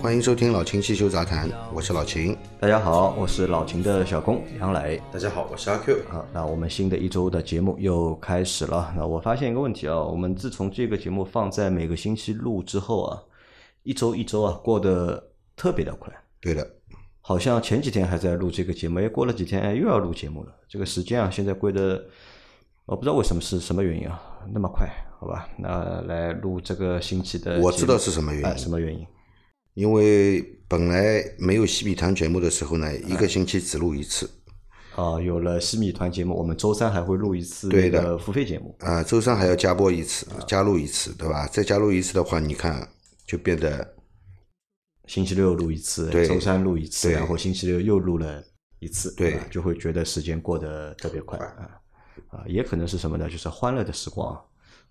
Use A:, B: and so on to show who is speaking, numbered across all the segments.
A: 欢迎收听老秦汽修杂谈，我是老秦。
B: 大家好，我是老秦的小工杨磊。
C: 大家好，我是阿 Q。
B: 好，那我们新的一周的节目又开始了。那我发现一个问题啊，我们自从这个节目放在每个星期录之后啊，一周一周啊过得特别的快。
A: 对的，
B: 好像前几天还在录这个节目，哎，过了几天哎又要录节目了。这个时间啊，现在过得。我不知道为什么是什么原因啊，那么快，好吧？那来录这个星期的，
A: 我知道是什么原因，
B: 什么原因？
A: 因为本来没有西米团节目的时候呢，一个星期只录一次。
B: 啊，有了西米团节目，我们周三还会录一次
A: 对的
B: 付费节目。
A: 啊，周三还要加播一次，加录一次，对吧？再加录一次的话，你看就变得
B: 星期六录一次，周三录一次，然后星期六又录了一次，
A: 对，
B: 就会觉得时间过得特别快啊。啊，也可能是什么呢？就是欢乐的时光，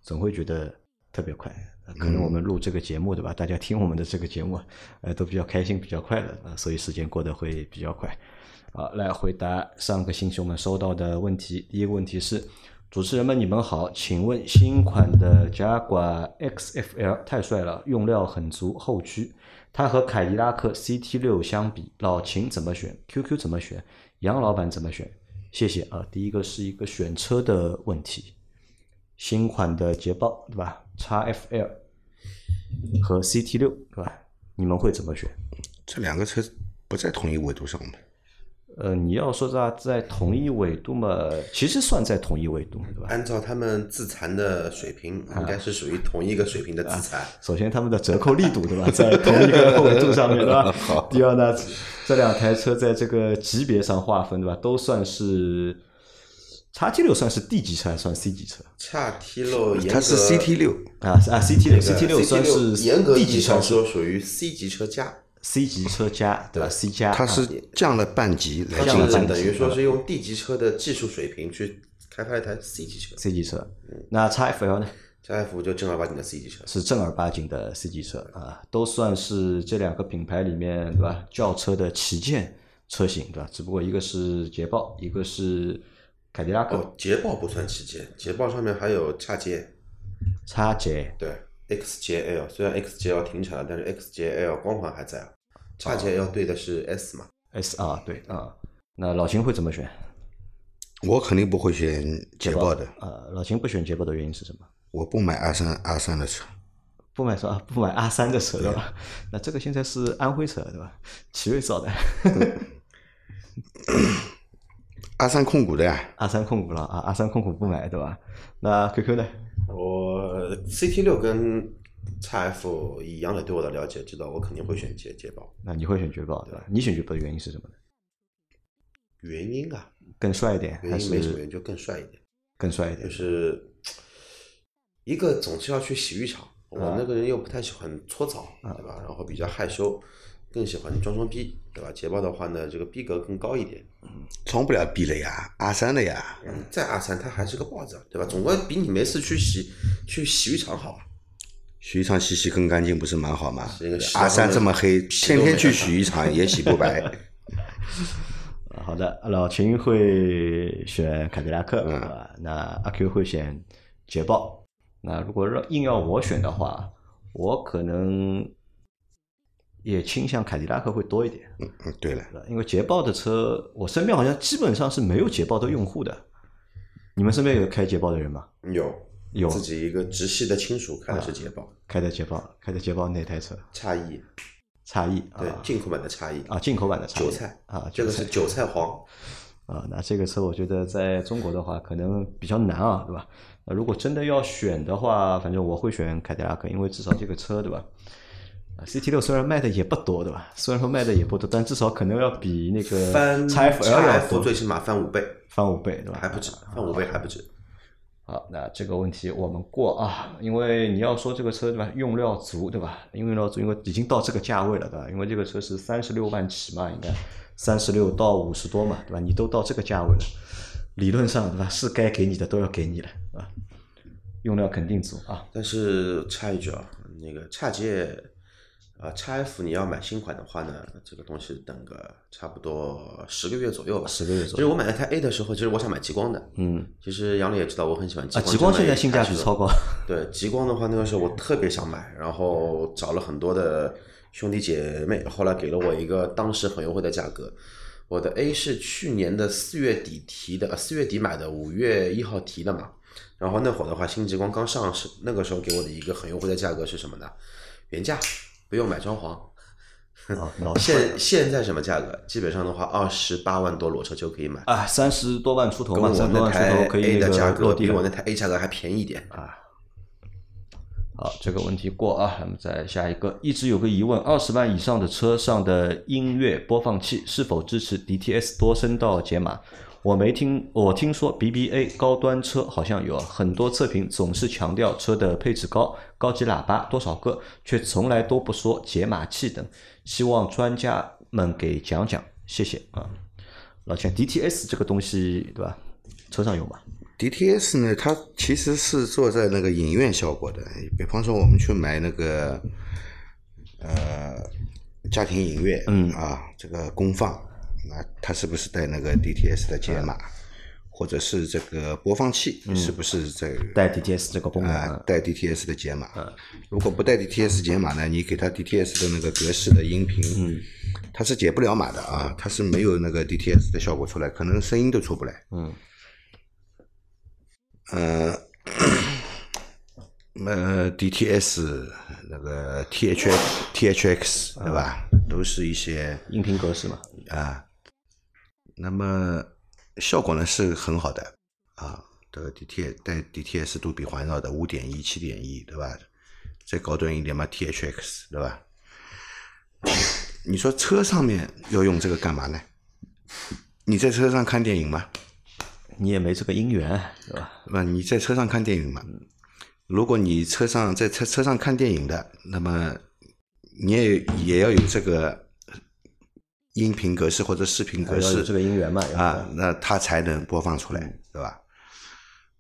B: 总会觉得特别快。可能我们录这个节目，对吧？大家听我们的这个节目，呃，都比较开心，比较快乐啊，所以时间过得会比较快。好，来回答上个星期我们收到的问题。第一个问题是：主持人们，你们好，请问新款的加挂 XFL 太帅了，用料很足，后驱，它和凯迪拉克 CT 六相比，老秦怎么选？QQ 怎么选？杨老板怎么选？谢谢啊，第一个是一个选车的问题，新款的捷豹对吧？x FL 和 CT 六对吧？你们会怎么选？
A: 这两个车不在同一维度上
B: 面。呃，你要说在在同一纬度嘛，其实算在同一纬度，对吧？
C: 按照他们自残的水平，应该是属于同一个水平的自残。
B: 首先，他们的折扣力度，对吧，在同一个纬度上面，对吧？
A: 好。
B: 第二呢，这两台车在这个级别上划分，对吧？都算是叉 T 六算是 D 级车还是算 C 级车？
C: 叉 T 六，
A: 它是 CT 六
B: 啊啊，CT 六，CT 六算是
C: 严格意义上说属于 C 级车加。
B: C 级车加对吧？C 加，
A: 它是降了半级，
B: 降了半级，
C: 等于说是用 D 级车的技术水平去开发一台 C 级车。
B: C 级车，那叉 FL 呢
C: 叉 F 就正儿八经的 C 级车，
B: 是正儿八经的 C 级车啊，都算是这两个品牌里面对吧？轿车的旗舰车型对吧？只不过一个是捷豹，一个是凯迪拉克。
C: 捷豹不算旗舰，捷豹上面还有叉 J。
B: 叉 J
C: 对。XJL 虽然 XJL 停产了，但是 XJL 光环还在啊。叉 JL 对的是 S 嘛
B: ？S 啊，对啊。那老秦会怎么选？
A: 我肯定不会选捷豹的。
B: 啊，老秦不选捷豹的原因是什么？
A: 我不买阿三阿三的车。
B: 不买车，不买阿三的车对吧？那这个现在是安徽车对吧？奇瑞造的。
A: R 三控股的呀。
B: 阿三控股了啊阿三控股不买对吧？那 QQ 呢？
C: 我 CT 六跟 x F 一样的对我的了解，知道我肯定会选捷捷豹。
B: 那你会选捷豹对吧？你选捷豹的原因是什么呢？
C: 原因啊，
B: 更帅一点，
C: 原因没什么原因，就更帅一点，
B: 更帅一点。
C: 就是一个总是要去洗浴场，我那个人又不太喜欢搓澡，对吧？然后比较害羞。更喜欢装装逼，对吧？捷豹的话呢，这个逼格更高一点。
A: 嗯，装不了逼了呀，阿三的呀。
C: 嗯，再阿三，他还是个豹子，对吧？总归比你没事去洗去洗浴场好啊。
A: 洗浴场洗洗更干净，不是蛮好吗？阿三这么黑，天天去洗浴场也洗不白。
B: 好的，老秦会选凯迪拉克，嗯，那阿 Q 会选捷豹。那如果让硬要我选的话，我可能。也倾向凯迪拉克会多一点。
A: 嗯嗯，对了，
B: 因为捷豹的车，我身边好像基本上是没有捷豹的用户的。你们身边有开捷豹的人吗？
C: 有，
B: 有
C: 自己一个直系的亲属开的是捷豹，
B: 开的捷豹，开的捷豹哪台车？
C: 差异，
B: 差异，
C: 对，进口版的差异
B: 啊，进口版的差
C: 异，韭菜啊，这个是韭菜黄
B: 啊。那这个车我觉得在中国的话可能比较难啊，对吧？那如果真的要选的话，反正我会选凯迪拉克，因为至少这个车，对吧？CT 六虽然卖的也不多，对吧？虽然说卖的也不多，但至少可能要比那个
C: 翻
B: XFL 要多，
C: 最起码翻五倍，
B: 翻五倍，对吧？
C: 还不止，翻五倍还不止。
B: 好，那这个问题我们过啊，因为你要说这个车对吧，用料足对吧？用料足，因为已经到这个价位了对吧？因为这个车是三十六万起嘛，应该三十六到五十多嘛，对吧？你都到这个价位了，理论上对吧？是该给你的都要给你了啊，用料肯定足啊。
C: 但是插一句啊，那个叉 J 啊叉 F 你要买新款的话呢，这个东西等个差不多十个月左右吧。
B: 十个月左右
C: 其实我买那台 A 的时候，其实我想买极光的。
B: 嗯，
C: 其实杨磊也知道我很喜欢极
B: 啊，
C: 光。
B: 极光现在性价比超高。
C: 对极光的话，那个时候我特别想买，然后找了很多的兄弟姐妹，后来给了我一个当时很优惠的价格。我的 A 是去年的四月底提的，呃四月底买的，五月一号提的嘛。然后那会儿的话，新极光刚上市，那个时候给我的一个很优惠的价格是什么呢？原价不用买装潢。
B: 啊，
C: 现现在什么价格？基本上的话，二十八万多裸车就可以买，
B: 啊，三十多万出头嘛，三十多万出头可以那
C: 的价格
B: 个落地
C: 我那台 A 价格还便宜一点啊。
B: 好，这个问题过啊，那么再下一个，一直有个疑问：二十万以上的车上的音乐播放器是否支持 DTS 多声道解码？我没听，我听说 BBA 高端车好像有，很多测评总是强调车的配置高，高级喇叭多少个，却从来都不说解码器等。希望专家们给讲讲，谢谢啊。老钱，DTS 这个东西对吧？车上有吗
A: ？DTS 呢，它其实是做在那个影院效果的。比方说，我们去买那个呃家庭影院，
B: 嗯
A: 啊，这个功放，那它是不是带那个 DTS 的解码，或者是这个播放器是不是这个
B: 带 DTS 这个功能啊？
A: 啊带 DTS 的解码？如果不带 DTS 解码呢，你给它 DTS 的那个格式的音频，嗯，它是解不了码的啊，它是没有那个 DTS 的效果出来，可能声音都出不来。
B: 嗯，
A: 呃，呃，DTS 那个 THX THX 对吧？都是一些
B: 音频格式嘛。
A: 啊，那么效果呢是很好的啊。这个 DT 带 DTS 杜比环绕的五点一、七点一，对吧？再高端一点嘛，THX 对吧？你说车上面要用这个干嘛呢？你在车上看电影吗？
B: 你也没这个姻缘，是吧？
A: 那？你在车上看电影嘛？如果你车上在车车上看电影的，那么你也也要有这个音频格式或者视频格式
B: 这个音源嘛？
A: 啊，那它才能播放出来，对吧？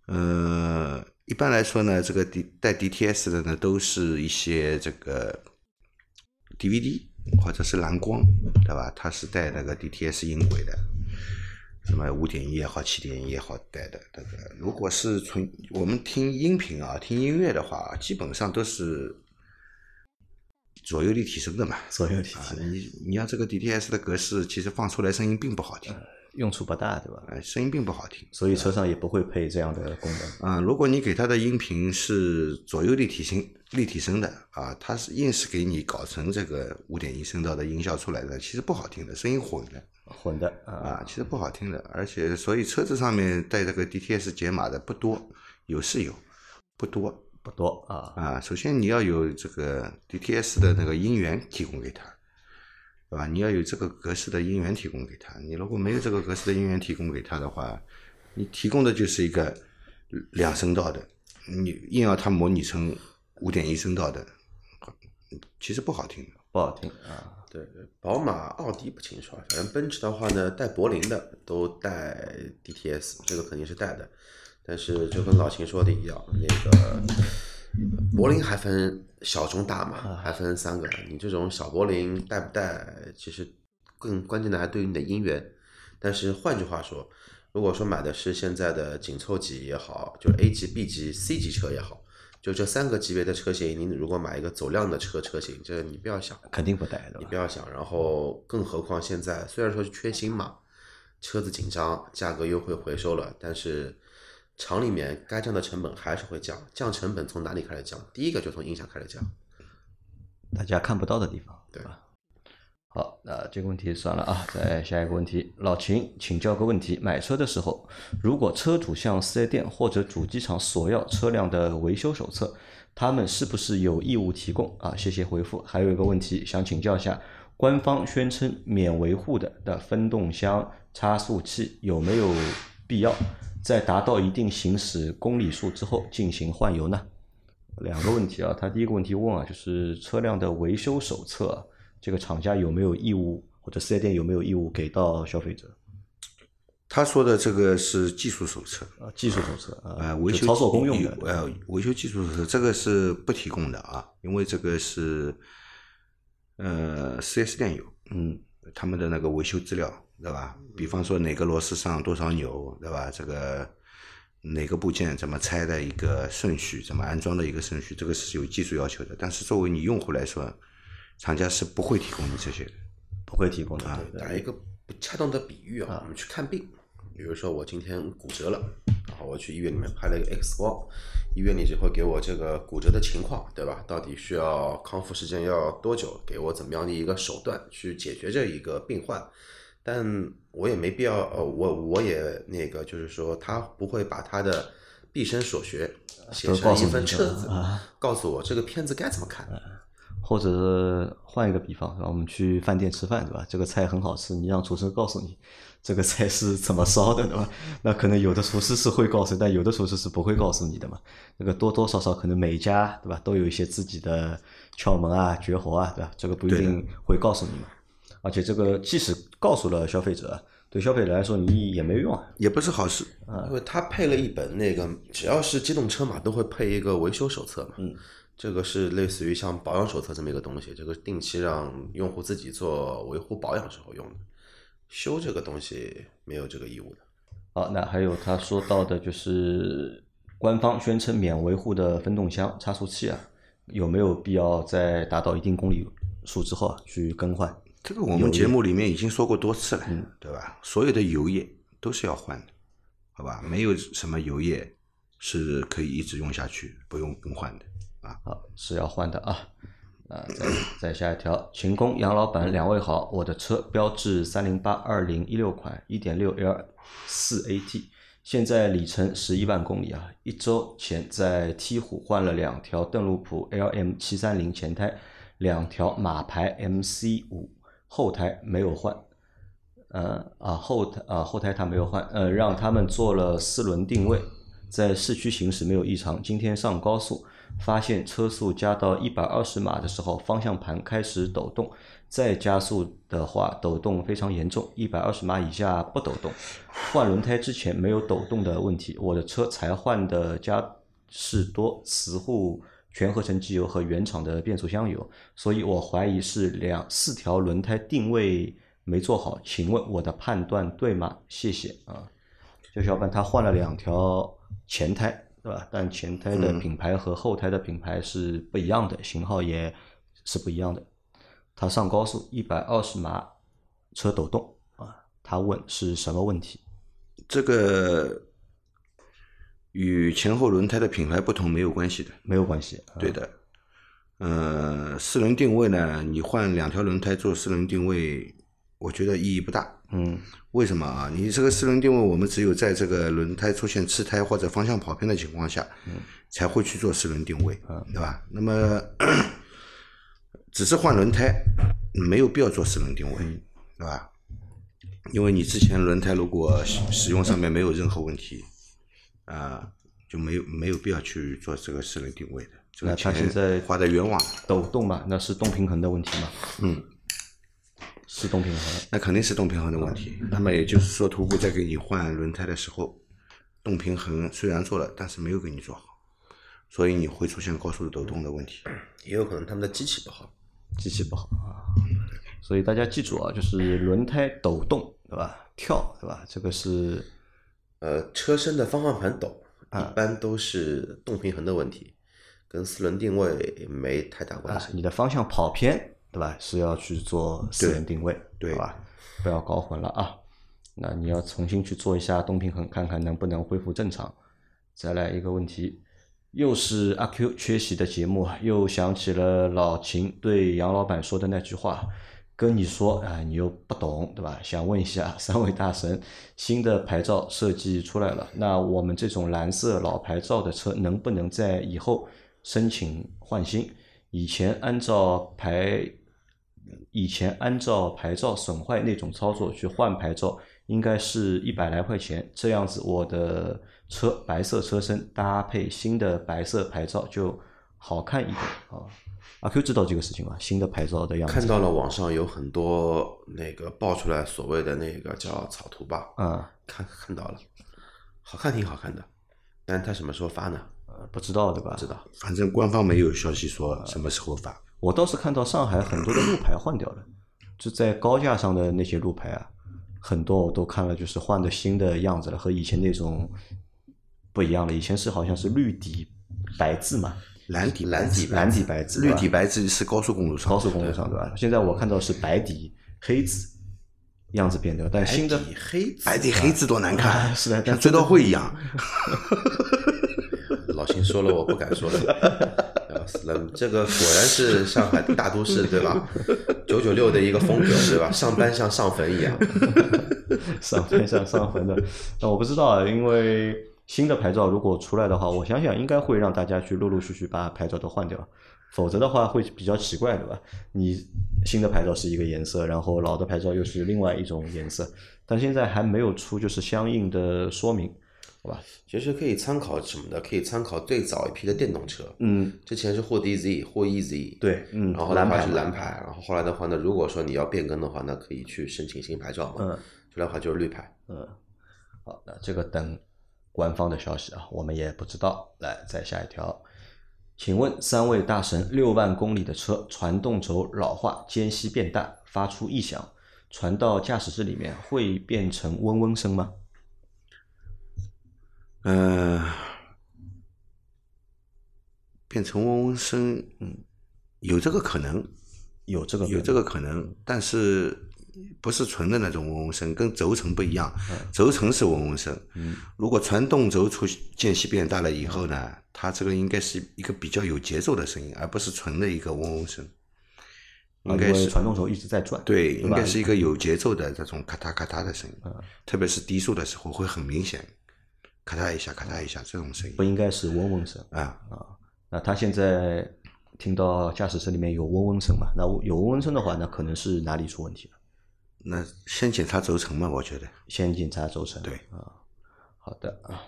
A: 呃，一般来说呢，这个 D 带 DTS 的呢，都是一些这个 DVD 或者是蓝光，对吧？它是带那个 DTS 音轨的，什么五点一也好，七点一也好带的这个。如果是纯我们听音频啊，听音乐的话，基本上都是左右立体声的嘛。
B: 左右体
A: 啊，你你要这个 DTS 的格式，其实放出来声音并不好听，
B: 用处不大，对吧？
A: 哎，声音并不好听。
B: 所以车上也不会配这样的功能。
A: 嗯、如果你给它的音频是左右立体声、立体声的啊，它是硬是给你搞成这个五点一声道的音效出来的，其实不好听的，声音混的
B: 混的啊，
A: 啊，其实不好听的。而且，所以车子上面带这个 DTS 解码的不多，有是有，不多
B: 不多啊。
A: 啊。首先你要有这个 DTS 的那个音源提供给他，对吧？你要有这个格式的音源提供给他。你如果没有这个格式的音源提供给他的话，你提供的就是一个两声道的，你硬要它模拟成五点一声道的，其实不好听的。
B: 不好听啊。
C: 对，宝马、奥迪不清楚啊，反正奔驰的话呢，带柏林的都带 DTS，这个肯定是带的。但是就跟老秦说的一样，那个柏林还分小、中、大嘛，还分三个。你这种小柏林带不带，其实更关键的还对于你的姻缘。但是换句话说，如果说买的是现在的紧凑级也好，就是 A 级、B 级、C 级车也好，就这三个级别的车型，你如果买一个走量的车车型，这你不要想。
B: 肯定不带，的
C: 你不？要想，然后更何况现在虽然说是缺芯嘛，车子紧张，价格优惠回收了，但是厂里面该降的成本还是会降。降成本从哪里开始降？第一个就从音响开始降。
B: 大家看不到的地方，
C: 对
B: 吧？好，那这个问题算了啊，再下一个问题，老秦请教个问题：买车的时候，如果车主向四 S 店或者主机厂索要车辆的维修手册，他们是不是有义务提供啊？谢谢回复。还有一个问题想请教一下，官方宣称免维护的的分动箱、差速器有没有必要在达到一定行驶公里数之后进行换油呢？两个问题啊，他第一个问题问啊，就是车辆的维修手册啊，这个厂家有没有义务或者四 S 店有没有义务给到消费者？
A: 他说的这个是技术手册，
B: 啊，技术手册啊，
A: 呃，维修
B: 就操作公用的，
A: 呃，维修技术手册这个是不提供的啊，因为这个是呃四 S 店有，
B: 嗯，
A: 他们的那个维修资料，对吧？比方说哪个螺丝上多少钮，对吧？这个哪个部件怎么拆的一个顺序，怎么安装的一个顺序，这个是有技术要求的。但是作为你用户来说，厂家是不会提供你这些的。
B: 不会提供的，
A: 啊
C: 打一个不恰当的比喻啊，我们去看病，比如说我今天骨折了，然后我去医院里面拍了一个 X 光，医院里就会给我这个骨折的情况，对吧？到底需要康复时间要多久？给我怎么样的一个手段去解决这一个病患？但我也没必要，呃，我我也那个就是说，他不会把他的毕生所学写成一份册子
B: 啊，
C: 告诉我这个片子该怎么看。
B: 或者是换一个比方，是吧？我们去饭店吃饭，对吧？这个菜很好吃，你让厨师告诉你这个菜是怎么烧的，对吧？那可能有的厨师是会告诉，但有的厨师是不会告诉你的嘛。那个多多少少可能每一家，对吧，都有一些自己的窍门啊、绝活啊，对吧？这个不一定会告诉你嘛。而且这个即使告诉了消费者，对消费者来说你也没用啊。
A: 也不是好事。
C: 因为他配了一本那个，只要是机动车嘛，都会配一个维修手册嘛。
B: 嗯，
C: 这个是类似于像保养手册这么一个东西，这个定期让用户自己做维护保养时候用的。修这个东西没有这个义务的。
B: 好，那还有他说到的就是官方宣称免维护的分动箱、差速器啊，有没有必要在达到一定公里数之后啊去更换？
A: 这个我们节目里面已经说过多次了，对吧？所有的油液都是要换的，好吧？没有什么油液是可以一直用下去不用更换的啊。
B: 好，是要换的啊。啊，再再下一条，秦工杨老板两位好，我的车标致三零八二零一六款，一点六 L 四 AT，现在里程十一万公里啊。一周前在梯虎换了两条邓禄普 LM 七三零前胎，两条马牌 MC 五后胎没有换，呃啊后胎啊后胎他没有换，呃让他们做了四轮定位，在市区行驶没有异常。今天上高速，发现车速加到一百二十码的时候，方向盘开始抖动，再加速的话，抖动非常严重，一百二十码以下不抖动。换轮胎之前没有抖动的问题，我的车才换的嘉士多磁护全合成机油和原厂的变速箱油，所以我怀疑是两四条轮胎定位没做好，请问我的判断对吗？谢谢啊。这小伙伴他换了两条前胎，对吧？但前胎的品牌和后胎的品牌是不一样的，型号也是不一样的。他上高速一百二十码，车抖动啊，他问是什么问题？
A: 这个与前后轮胎的品牌不同没有关系的。
B: 没有关系，啊
A: 对的，呃，四轮定位呢，你换两条轮胎做四轮定位，我觉得意义不大。
B: 嗯，
A: 为什么啊？你这个四轮定位，我们只有在这个轮胎出现吃胎或者方向跑偏的情况下，才会去做四轮定位，对吧？那么 只是换轮胎，没有必要做四轮定位，对吧？因为你之前轮胎如果使使用上面没有任何问题，啊、就没有没有必要去做这个四轮定位的，这个
B: 那他
A: 钱
B: 现在
A: 花的冤枉。
B: 抖动嘛，那是动平衡的问题嘛？
A: 嗯，
B: 是动平衡。
A: 那肯定是动平衡的问题。那么也就是说，途虎在给你换轮胎的时候，动平衡虽然做了，但是没有给你做好，所以你会出现高速抖动的问题。
C: 也有可能他们的机器不好。
B: 机器不好啊，所以大家记住啊，就是轮胎抖动，对吧？跳，对吧？这个是
C: 呃，车身的方向盘抖，
B: 啊
C: 一般都是动平衡的问题，跟四轮定位没太大关
B: 啊，
C: 系。
B: 你的方向跑偏，对吧？是要去做四轮定位，
A: 对
B: 好吧？不要搞混了啊。那你要重新去做一下动平衡，看看能不能恢复正常。再来一个问题，又是阿 Q 缺席的节目，又想起了老秦对杨老板说的那句话，跟你说啊、你又不懂，对吧？想问一下三位大神，新的牌照设计出来了，那我们这种蓝色老牌照的车能不能在以后申请换新？以前按照牌，以前按照牌照损坏那种操作去换牌照，应该是一百来块钱，这样子我的车白色车身搭配新的白色牌照就好看一点啊。阿 Q 知道这个事情吗？新的牌照的样子。
C: 看到了网上有很多那个爆出来所谓的那个叫草图吧，
B: 嗯，
C: 看看到了，好看挺好看的，但他什么时候发呢？
B: 呃不知道对吧？
C: 不知道。
A: 反正官方没有消息说什么时候发。
B: 我倒是看到上海很多的路牌换掉了，就在高架上的那些路牌啊，很多我都看了，就是换的新的样子了，和以前那种不一样了。以前是好像是绿底白字嘛，
A: 蓝底
C: 蓝底
B: 蓝底白字，
A: 绿底白字是高速公路上，
B: 高速公路上对吧？现在我看到是白底黑字，样子变掉，但新的
C: 白底黑字
A: 白底黑字多难看，
B: 是的但
A: 像追悼会一样。
C: 老秦说了，我不敢说了。这个果然是上海大都市，对吧？九九六的一个风格，对吧？上班像上坟一样。
B: 上班像上坟的，那我不知道啊，因为新的牌照如果出来的话，我想想应该会让大家去陆陆续续把牌照都换掉，否则的话会比较奇怪，对吧？你新的牌照是一个颜色，然后老的牌照又是另外一种颜色，但现在还没有出就是相应的说明，好吧？
C: 其实可以参考什么的？可以参考最早一批的电动车。
B: 嗯，
C: 之前是霍 DZ、霍 EZ，
B: 对，嗯，
C: 然后的话
B: 牌
C: 是蓝牌，然后后来的话呢，如果说你要变更的话，那可以去申请新牌照嘛。
B: 嗯，
C: 出来的话就是绿牌。
B: 嗯，好，那这个等官方的消息啊，我们也不知道。来，再下一条，请问三位大神，六万公里的车传动轴老化，间隙变大，发出异响，传到驾驶室里面会变成嗡嗡声吗？
A: 嗯，变成嗡嗡声，嗯，有这个可能，
B: 有这个
A: 有这个可能，但是不是纯的那种嗡嗡声，跟轴承不一样，轴承是嗡嗡声。
B: 嗯，
A: 如果传动轴出间隙变大了以后呢，它这个应该是一个比较有节奏的声音，而不是纯的一个嗡嗡声。应该是
B: 传动轴一直在转，
A: 对，应该是一个有节奏的这种咔嗒咔嗒的声音，
B: 嗯
A: 特别是低速的时候会很明显，咔嗒一下咔嗒一下这种声音
B: 不应该是嗡嗡声。
A: 啊。
B: 那他现在听到驾驶室里面有嗡嗡声嘛？那有嗡嗡声的话，那可能是哪里出问题了？
A: 那先检查轴承嘛，我觉得。
B: 先检查轴承。
A: 对
B: 啊，好的啊。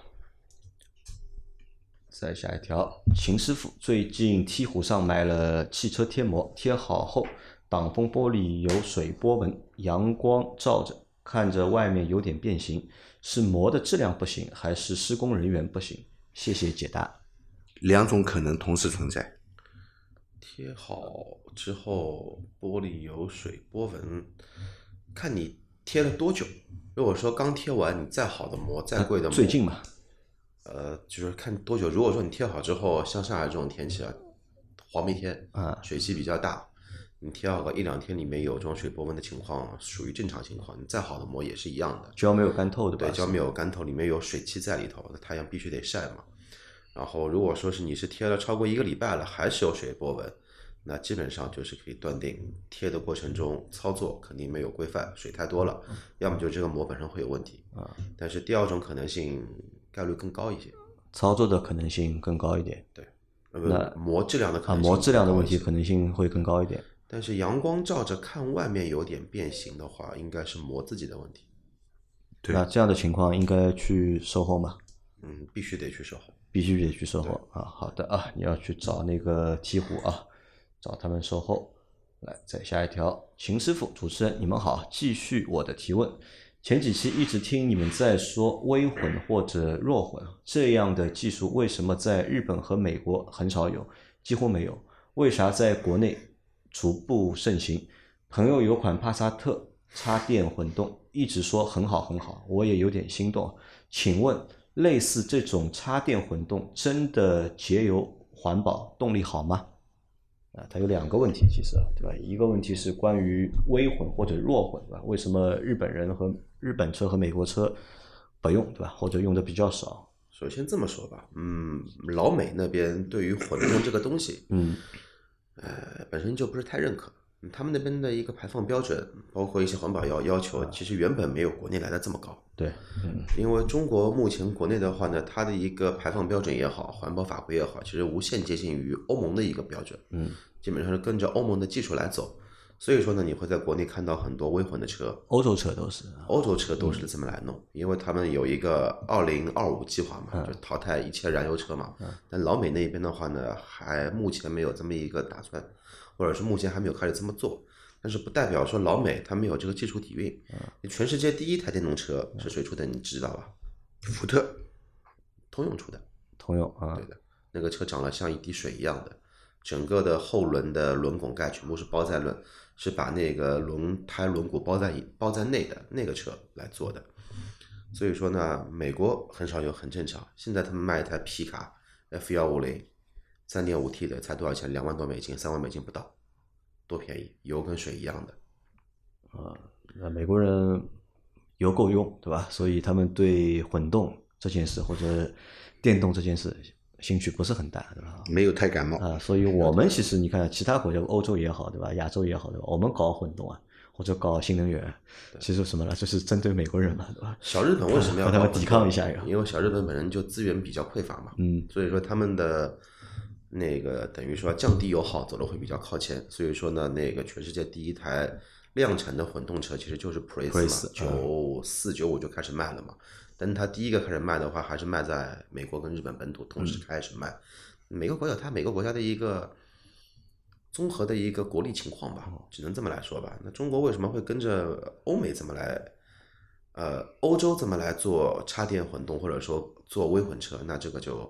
B: 再下一条，秦师傅最近梯虎上买了汽车贴膜，贴好后，挡风玻璃有水波纹，阳光照着，看着外面有点变形，是膜的质量不行，还是施工人员不行？谢谢解答。
A: 两种可能同时存在。
C: 贴好之后，玻璃有水波纹，看你贴了多久。如果说刚贴完，你再好的膜，再贵的膜，
B: 最近嘛，
C: 呃，就是看多久。如果说你贴好之后，像上海这种天气啊，黄梅天，
B: 啊
C: 水汽比较大，你贴好个一两天，里面有这种水波纹的情况，属于正常情况。你再好的膜也是一样的。
B: 只要没有干透，对吧？
C: 对，胶面有干透，里面有水汽在里头，那太阳必须得晒嘛。然后如果说是你是贴了超过一个礼拜了，还是有水波纹，那基本上就是可以断定贴的过程中操作肯定没有规范，水太多了，要么就这个膜本身会有问题。
B: 啊，
C: 但是第二种可能性概率更高一些，
B: 操作的可能性更高一点。
C: 对
B: 那
C: 不膜质量的可
B: 啊，
C: 能性
B: 膜质量的问题可能性会更高一点。
C: 但是阳光照着看外面有点变形的话，应该是膜自己的问题。
A: 对
B: 那这样的情况应该去售后吗？
C: 嗯，必须得去售后。
B: 必须得去售后啊。好的啊，你要去找那个鹈鹕啊，找他们售后。来，再下一条，秦师傅，主持人你们好，继续我的提问。前几期一直听你们在说微混或者弱混这样的技术，为什么在日本和美国很少有，几乎没有？为啥在国内逐步盛行？朋友有款帕萨特插电混动，一直说很好很好，我也有点心动。请问，类似这种插电混动真的节油环保，动力好吗？啊，它有两个问题，其实对吧？一个问题是关于微混或者弱混，对吧？为什么日本人和日本车和美国车不用，对吧？或者用的比较少？
C: 首先这么说吧，嗯，老美那边对于混动这个东西，
B: 嗯
C: 呃，本身就不是太认可。嗯他们那边的一个排放标准，包括一些环保要要求，其实原本没有国内来的这么高。
B: 对，嗯
C: 因为中国目前国内的话呢，它的一个排放标准也好，环保法规也好，其实无限接近于欧盟的一个标准，
B: 嗯
C: 基本上是跟着欧盟的技术来走。所以说呢，你会在国内看到很多微混的车，
B: 欧洲车都是，
C: 欧洲车都是这么来弄，因为他们有一个二零二五计划嘛，就淘汰一切燃油车嘛。但老美那边的话呢，还目前没有这么一个打算，或者是目前还没有开始这么做。但是不代表说老美他没有这个技术底蕴。全世界第一台电动车是谁出的？你知道吧？
A: 福特，
C: 通用出的。
B: 通用啊
C: 对，的，那个车长得像一滴水一样的，整个的后轮的轮拱盖全部是包在轮，是把那个轮胎轮毂包在包在内的那个车来做的。所以说呢，美国很少有，很正常。现在他们卖一台皮卡 F 幺五零，三点五 T 的才多少钱？两万多美金，三万美金不到，多便宜，油跟水一样的。
B: 那美国人油够用，对吧？所以他们对混动这件事或者电动这件事兴趣不是很大，对吧？
A: 没有太感冒。
B: 啊，所以我们其实你看，其他国家，欧洲也好，对吧？亚洲也好，对吧？我们搞混动啊，或者搞新能源，其实什么呢？就是针对美国人嘛，对吧？
C: 小日本为什么要
B: 和他们抵抗一下呀
C: 因为小日本本身就资源比较匮乏嘛，
B: 嗯，
C: 所以说他们的那个等于说降低油耗走的会比较靠前，所以说呢，那个全世界第一台量产的混动车其实就是普锐斯嘛，九四九五就开始卖了嘛，但它第一个开始卖的话，还是卖在美国跟日本本土同时开始卖，每个国家有它每个国家的一个。综合的一个国力情况吧，只能这么来说吧。那中国为什么会跟着欧美这么来呃，欧洲怎么来做插电混动，或者说做微混车，那这个就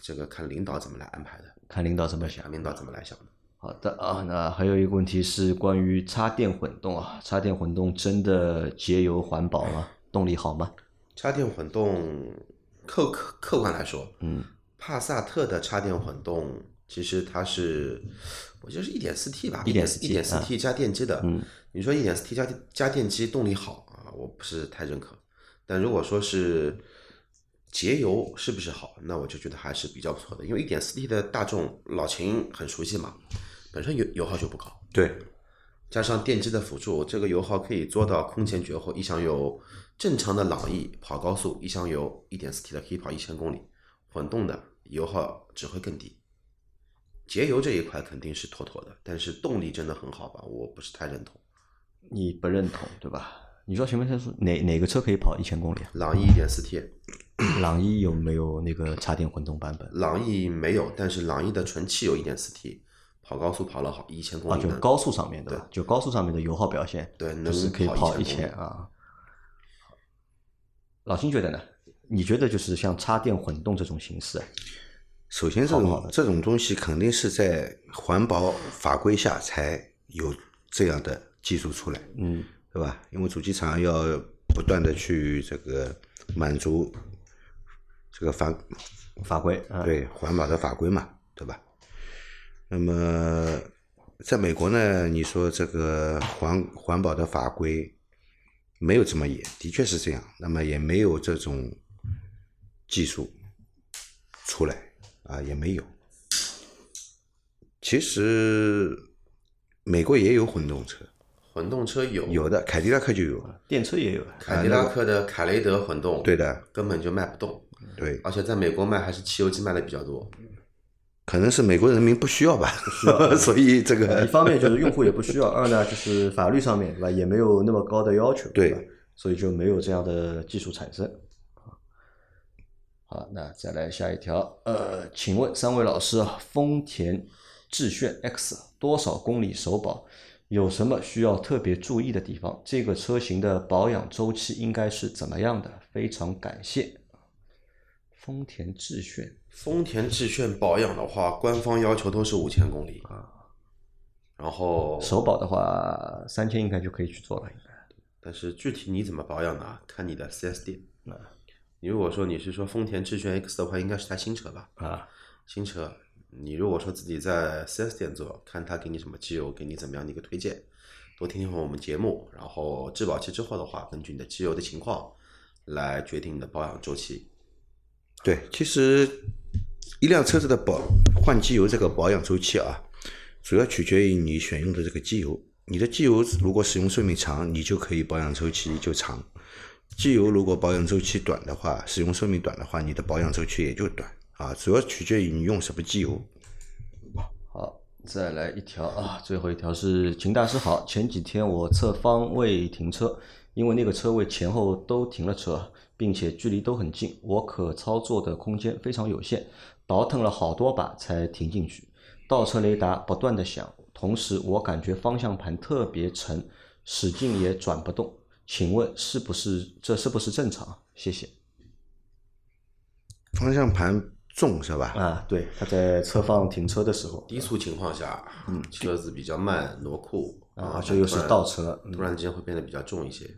C: 这个看领导怎么来安排的，
B: 看领导怎么想。
C: 领导怎么来想的。
B: 好的啊，那还有一个问题是关于插电混动啊，插电混动真的节油环保吗？动力好吗？
C: 插电混动客客客观来说，
B: 嗯，
C: 帕萨特的插电混动其实它是，我觉得是一点四 T 吧，
B: 一点四
C: 一点四 T 加电机的。
B: 嗯，
C: 你说一点四 T 加加电机动力好啊，我不是太认可。但如果说是节油是不是好，那我就觉得还是比较不错的，因为一点四 T 的大众老秦很熟悉嘛，本身油油耗就不高，
A: 对，
C: 加上电机的辅助，这个油耗可以做到空前绝后。一箱油正常的朗逸跑高速，一箱油一点四 T 的可以跑一千公里，混动的油耗只会更低。节油这一块肯定是妥妥的，但是动力真的很好吧？我不是太认同。
B: 你不认同对吧？你说前面他说哪哪个车可以跑一千公里啊？
C: 朗逸一点四 T，
B: 朗逸有没有那个插电混动版本？
C: 朗逸没有，但是朗逸的纯汽油一点四 T 跑高速跑了好一千公
B: 啊，
C: 里呢。
B: 就高速上面对吧？就高速上面的油耗表现，
C: 对能
B: 就是可以
C: 跑
B: 跑一
C: 1000公里
B: 千啊。老金觉得呢？你觉得就是像插电混动这种形式啊，
A: 首先这种这种东西肯定是在环保法规下才有这样的技术出来，
B: 嗯，
A: 对吧？因为主机厂要不断的去这个满足这个法
B: 法规啊，
A: 对环保的法规嘛，对吧？那么在美国呢，你说这个环环保的法规没有这么严，的确是这样。那么也没有这种技术出来啊，也没有。其实美国也有混动车，
C: 混动车有
A: 有的凯迪拉克就有，
B: 电车也有啊。
C: 凯迪拉克的凯雷德混动，
A: 对的，
C: 根本就卖不动，
A: 对，
C: 而且在美国卖还是汽油机卖的比较多。
A: 可能是美国人民不需要吧，所以这个一
B: 方面就是用户也不需要，二呢就是法律上面对吧，也没有那么高的要求，
A: 对
B: 吧？所以就没有这样的技术产生。好，那再来下一条，呃，请问三位老师啊，丰田致炫 X 多少公里首保？有什么需要特别注意的地方？这个车型的保养周期应该是怎么样的？非常感谢。丰田致炫
C: 丰田致炫保养的话，官方要求都是五千公里啊，然后
B: 首保的话，三千应该就可以去做了，应该。
C: 但是具体你怎么保养呢？看你的 4S 店。啊你如果说你是说丰田致炫 X 的话，应该是台新车吧？
B: 啊，
C: 新车，你如果说自己在 4S 店做，看他给你什么机油，给你怎么样的一个推荐，多听听我们节目，然后质保期之后的话，根据你的机油的情况来决定你的保养周期。
A: 对，其实一辆车子的保换机油这个保养周期啊，主要取决于你选用的这个机油。你的机油如果使用寿命长，你就可以保养周期就长；机油如果保养周期短的话，使用寿命短的话，你的保养周期也就短啊。主要取决于你用什么机油。
B: 好，再来一条啊，最后一条是秦大师好。前几天我侧方位停车，因为那个车位前后都停了车，并且距离都很近，我可操作的空间非常有限，倒腾了好多把才停进去。倒车雷达不断的响，同时我感觉方向盘特别沉，使劲也转不动。请问是不是这是不是正常？谢谢。
A: 方向盘重是吧？
B: 啊，对，他在侧方停车的时候，
C: 低速情况下，嗯，车子比较慢，挪库
B: 啊，而且又是倒车，
C: 突然之间会变得比较重一些。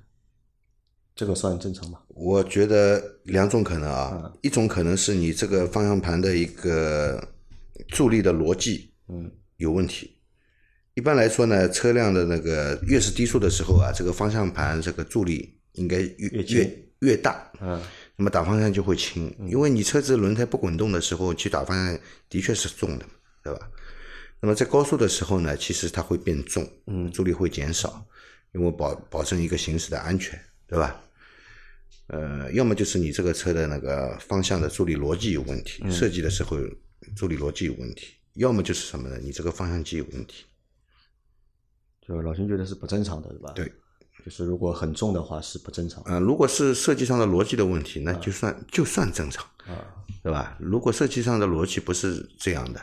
B: 这个算正常吗？
A: 我觉得两种可能啊，一种可能是你这个方向盘的一个助力的逻辑，嗯，有问题。一般来说呢，车辆的那个越是低速的时候啊，这个方向盘这个助力应该越越越大，嗯，那么打方向就会轻，因为你车子轮胎不滚动的时候去打方向的确是重的，对吧？那么在高速的时候呢，其实它会变重，嗯，助力会减少，因为保保证一个行驶的安全，对吧？呃，要么就是你这个车的那个方向的助力逻辑有问题，设计的时候助力逻辑有问题，要么就是什么呢？你这个方向机有问题。
B: 就老秦觉得是不正常的，对吧？
A: 对，
B: 就是如果很重的话是不正常。
A: 嗯，如果是设计上的逻辑的问题，那就算就算正常，啊，对吧？如果设计上的逻辑不是这样的，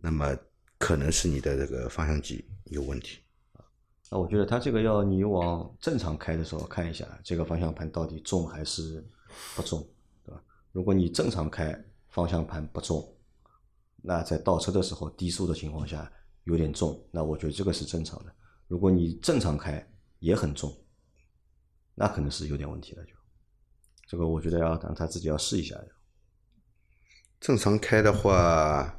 A: 那么可能是你的这个方向机有问题。
B: 那我觉得他这个要你往正常开的时候看一下，这个方向盘到底重还是不重，对吧？如果你正常开，方向盘不重，那在倒车的时候低速的情况下。有点重，那我觉得这个是正常的。如果你正常开也很重，那可能是有点问题了。就这个，我觉得要让他自己要试一下。
A: 正常开的话，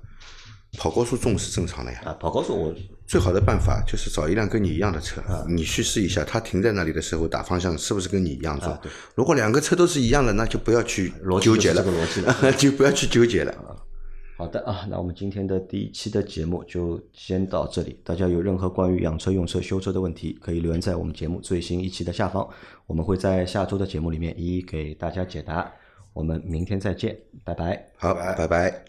A: 跑高速重是正常的呀。
B: 啊，跑高速我
A: 最好的办法就是找一辆跟你一样的车，你去试一下，它停在那里的时候打方向是不是跟你一样重。如果两个车都是一样的，那就不要去纠结了，
B: 这个逻辑了，
A: 就不要去纠结了。
B: 好的啊，那我们今天的第一期的节目就先到这里。大家有任何关于养车、用车、修车的问题，可以留言在我们节目最新一期的下方，我们会在下周的节目里面一一给大家解答。我们明天再见，拜拜。
A: 好，拜拜。